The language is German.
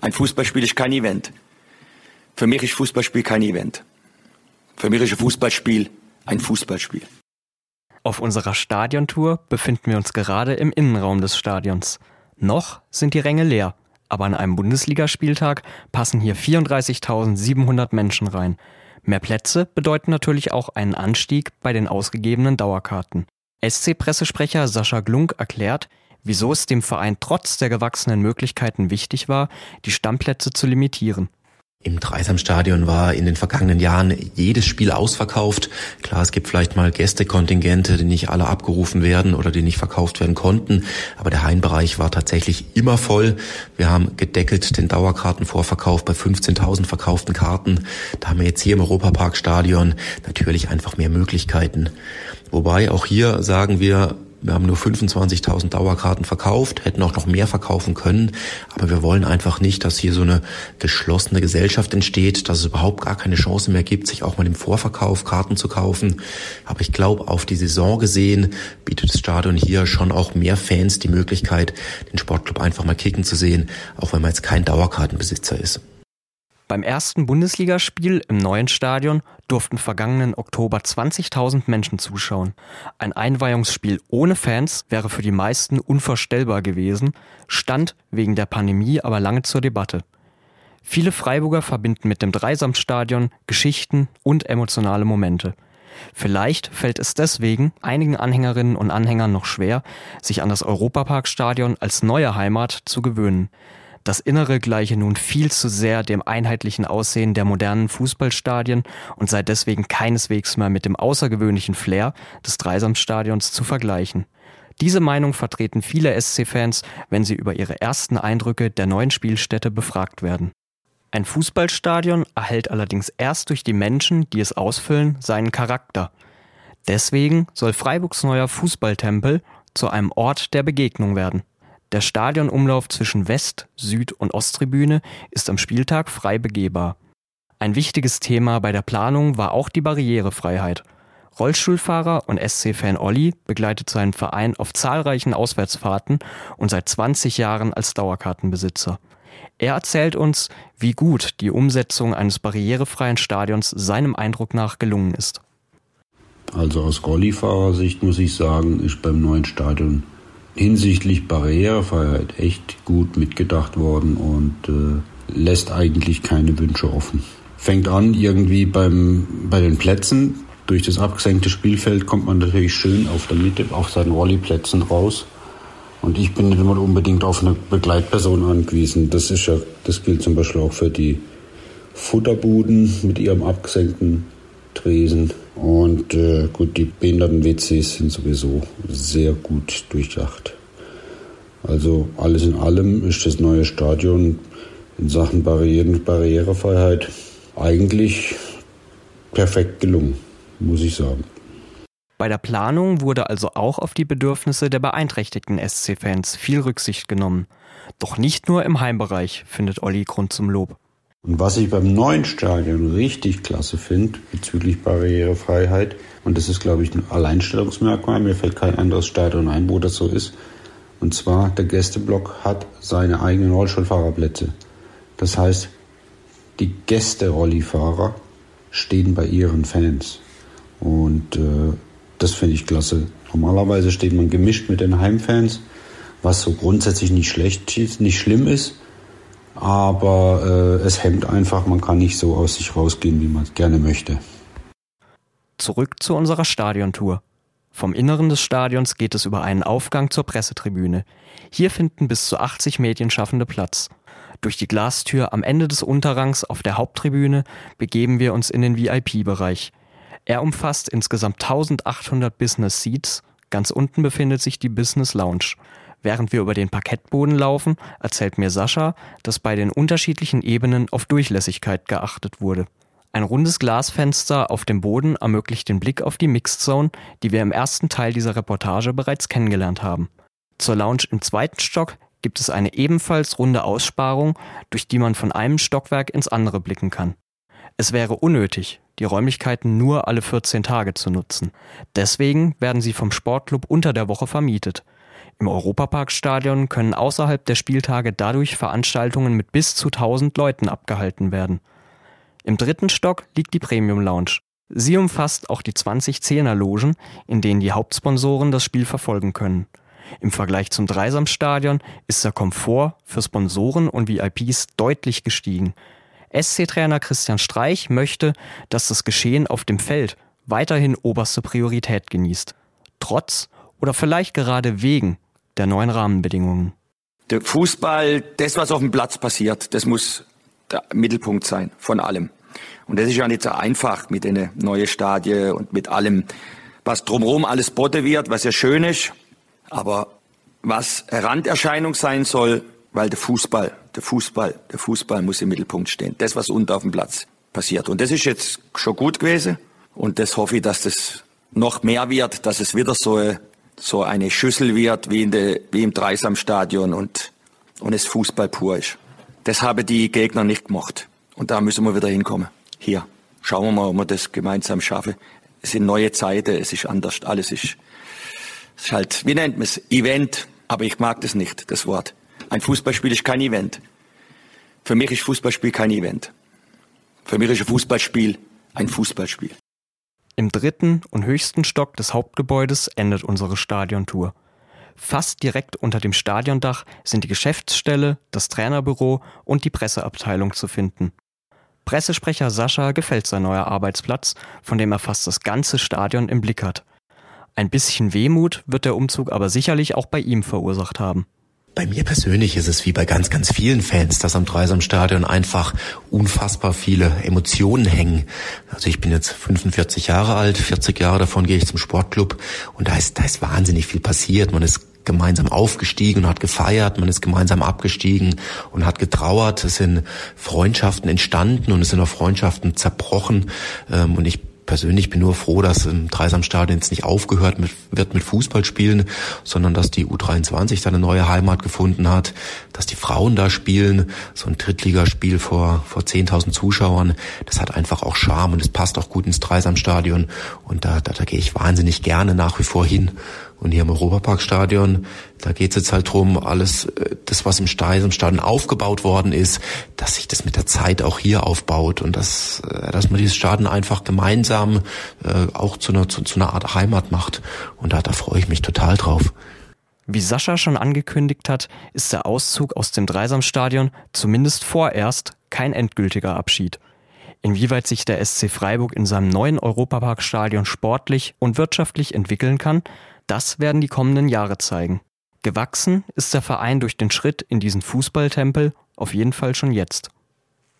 Ein Fußballspiel ist kein Event. Für mich ist Fußballspiel kein Event. Für mich ist ein Fußballspiel ein Fußballspiel. Auf unserer Stadiontour befinden wir uns gerade im Innenraum des Stadions. Noch sind die Ränge leer, aber an einem Bundesligaspieltag passen hier 34.700 Menschen rein. Mehr Plätze bedeuten natürlich auch einen Anstieg bei den ausgegebenen Dauerkarten. SC-Pressesprecher Sascha Glunk erklärt, wieso es dem Verein trotz der gewachsenen Möglichkeiten wichtig war, die Stammplätze zu limitieren. Im Dreisamstadion war in den vergangenen Jahren jedes Spiel ausverkauft. Klar, es gibt vielleicht mal Gästekontingente, die nicht alle abgerufen werden oder die nicht verkauft werden konnten. Aber der Heimbereich war tatsächlich immer voll. Wir haben gedeckelt den Dauerkartenvorverkauf bei 15.000 verkauften Karten. Da haben wir jetzt hier im Europaparkstadion natürlich einfach mehr Möglichkeiten. Wobei auch hier sagen wir, wir haben nur 25.000 Dauerkarten verkauft, hätten auch noch mehr verkaufen können, aber wir wollen einfach nicht, dass hier so eine geschlossene Gesellschaft entsteht, dass es überhaupt gar keine Chance mehr gibt, sich auch mal im Vorverkauf Karten zu kaufen. Aber ich glaube, auf die Saison gesehen bietet das Stadion hier schon auch mehr Fans die Möglichkeit, den Sportclub einfach mal kicken zu sehen, auch wenn man jetzt kein Dauerkartenbesitzer ist. Beim ersten Bundesligaspiel im neuen Stadion durften vergangenen Oktober 20.000 Menschen zuschauen. Ein Einweihungsspiel ohne Fans wäre für die meisten unvorstellbar gewesen, stand wegen der Pandemie aber lange zur Debatte. Viele Freiburger verbinden mit dem Dreisamstadion Geschichten und emotionale Momente. Vielleicht fällt es deswegen einigen Anhängerinnen und Anhängern noch schwer, sich an das Europaparkstadion als neue Heimat zu gewöhnen. Das Innere gleiche nun viel zu sehr dem einheitlichen Aussehen der modernen Fußballstadien und sei deswegen keineswegs mehr mit dem außergewöhnlichen Flair des Dreisamstadions zu vergleichen. Diese Meinung vertreten viele SC-Fans, wenn sie über ihre ersten Eindrücke der neuen Spielstätte befragt werden. Ein Fußballstadion erhält allerdings erst durch die Menschen, die es ausfüllen, seinen Charakter. Deswegen soll Freiburgs neuer Fußballtempel zu einem Ort der Begegnung werden. Der Stadionumlauf zwischen West-, Süd- und Osttribüne ist am Spieltag frei begehbar. Ein wichtiges Thema bei der Planung war auch die Barrierefreiheit. Rollstuhlfahrer und SC-Fan Olli begleitet seinen Verein auf zahlreichen Auswärtsfahrten und seit 20 Jahren als Dauerkartenbesitzer. Er erzählt uns, wie gut die Umsetzung eines barrierefreien Stadions seinem Eindruck nach gelungen ist. Also aus Rollifahrersicht muss ich sagen, ist beim neuen Stadion hinsichtlich Barrierefreiheit echt gut mitgedacht worden und äh, lässt eigentlich keine Wünsche offen. Fängt an irgendwie beim, bei den Plätzen. Durch das abgesenkte Spielfeld kommt man natürlich schön auf der Mitte auf seinen Rolli-Plätzen raus. Und ich bin nicht immer unbedingt auf eine Begleitperson angewiesen. Das ist ja, das gilt zum Beispiel auch für die Futterbuden mit ihrem abgesenkten Tresen. Und äh, gut, die Behinderten-WCs sind sowieso sehr gut durchdacht. Also alles in allem ist das neue Stadion in Sachen Barrieren Barrierefreiheit eigentlich perfekt gelungen, muss ich sagen. Bei der Planung wurde also auch auf die Bedürfnisse der beeinträchtigten SC-Fans viel Rücksicht genommen. Doch nicht nur im Heimbereich findet Olli Grund zum Lob. Und was ich beim neuen Stadion richtig klasse finde bezüglich Barrierefreiheit, und das ist, glaube ich, ein Alleinstellungsmerkmal, mir fällt kein anderes Stadion ein, wo das so ist, und zwar der Gästeblock hat seine eigenen Rollstuhlfahrerplätze. Das heißt, die Gäste-Rollifahrer stehen bei ihren Fans. Und äh, das finde ich klasse. Normalerweise steht man gemischt mit den Heimfans, was so grundsätzlich nicht schlecht nicht schlimm ist aber äh, es hemmt einfach, man kann nicht so aus sich rausgehen, wie man es gerne möchte. Zurück zu unserer Stadiontour. Vom Inneren des Stadions geht es über einen Aufgang zur Pressetribüne. Hier finden bis zu 80 Medienschaffende Platz. Durch die Glastür am Ende des Unterrangs auf der Haupttribüne begeben wir uns in den VIP-Bereich. Er umfasst insgesamt 1800 Business Seats. Ganz unten befindet sich die Business Lounge. Während wir über den Parkettboden laufen, erzählt mir Sascha, dass bei den unterschiedlichen Ebenen auf Durchlässigkeit geachtet wurde. Ein rundes Glasfenster auf dem Boden ermöglicht den Blick auf die Mixed Zone, die wir im ersten Teil dieser Reportage bereits kennengelernt haben. Zur Lounge im zweiten Stock gibt es eine ebenfalls runde Aussparung, durch die man von einem Stockwerk ins andere blicken kann. Es wäre unnötig, die Räumlichkeiten nur alle 14 Tage zu nutzen. Deswegen werden sie vom Sportclub unter der Woche vermietet. Im Europaparkstadion können außerhalb der Spieltage dadurch Veranstaltungen mit bis zu 1000 Leuten abgehalten werden. Im dritten Stock liegt die Premium Lounge. Sie umfasst auch die 20 Zehnerlogen, in denen die Hauptsponsoren das Spiel verfolgen können. Im Vergleich zum Dreisamstadion ist der Komfort für Sponsoren und VIPs deutlich gestiegen. SC-Trainer Christian Streich möchte, dass das Geschehen auf dem Feld weiterhin oberste Priorität genießt. Trotz oder vielleicht gerade wegen der neuen Rahmenbedingungen. Der Fußball, das, was auf dem Platz passiert, das muss der Mittelpunkt sein von allem. Und das ist ja nicht so einfach mit den neuen Stadien und mit allem, was drumherum alles botte wird, was ja schön ist. Aber was Randerscheinung sein soll, weil der Fußball, der Fußball, der Fußball muss im Mittelpunkt stehen. Das, was unten auf dem Platz passiert. Und das ist jetzt schon gut gewesen. Und das hoffe ich, dass das noch mehr wird, dass es wieder so so eine Schüssel wird wie, in de, wie im Dreisamstadion und, und es Fußball pur ist. Das haben die Gegner nicht gemacht. Und da müssen wir wieder hinkommen. Hier. Schauen wir mal, ob wir das gemeinsam schaffen. Es sind neue Zeiten, es ist anders, alles ist, es ist halt, wie nennt man es? Event. Aber ich mag das nicht, das Wort. Ein Fußballspiel ist kein Event. Für mich ist Fußballspiel kein Event. Für mich ist ein Fußballspiel ein Fußballspiel. Im dritten und höchsten Stock des Hauptgebäudes endet unsere Stadiontour. Fast direkt unter dem Stadiondach sind die Geschäftsstelle, das Trainerbüro und die Presseabteilung zu finden. Pressesprecher Sascha gefällt sein neuer Arbeitsplatz, von dem er fast das ganze Stadion im Blick hat. Ein bisschen Wehmut wird der Umzug aber sicherlich auch bei ihm verursacht haben. Bei mir persönlich ist es wie bei ganz, ganz vielen Fans, dass am Dreisamstadion einfach unfassbar viele Emotionen hängen. Also ich bin jetzt 45 Jahre alt, 40 Jahre davon gehe ich zum Sportclub und da ist, da ist wahnsinnig viel passiert. Man ist gemeinsam aufgestiegen und hat gefeiert, man ist gemeinsam abgestiegen und hat getrauert. Es sind Freundschaften entstanden und es sind auch Freundschaften zerbrochen. Ähm, und ich persönlich bin nur froh, dass im Dreisamstadion jetzt nicht aufgehört mit, wird mit Fußballspielen, sondern dass die U23 da eine neue Heimat gefunden hat, dass die Frauen da spielen, so ein Drittligaspiel vor, vor 10.000 Zuschauern, das hat einfach auch Charme und es passt auch gut ins Dreisamstadion. Und da, da, da gehe ich wahnsinnig gerne nach wie vor hin und hier im Europaparkstadion, da geht es jetzt halt drum, alles, äh, das, was im Stadion aufgebaut worden ist, dass sich das mit der Zeit auch hier aufbaut und dass, äh, dass man dieses Stadion einfach gemeinsam äh, auch zu einer, zu, zu einer Art Heimat macht. Und da, da freue ich mich total drauf. Wie Sascha schon angekündigt hat, ist der Auszug aus dem Dreisamstadion zumindest vorerst kein endgültiger Abschied. Inwieweit sich der SC Freiburg in seinem neuen Europaparkstadion sportlich und wirtschaftlich entwickeln kann, das werden die kommenden Jahre zeigen. Gewachsen ist der Verein durch den Schritt in diesen Fußballtempel auf jeden Fall schon jetzt.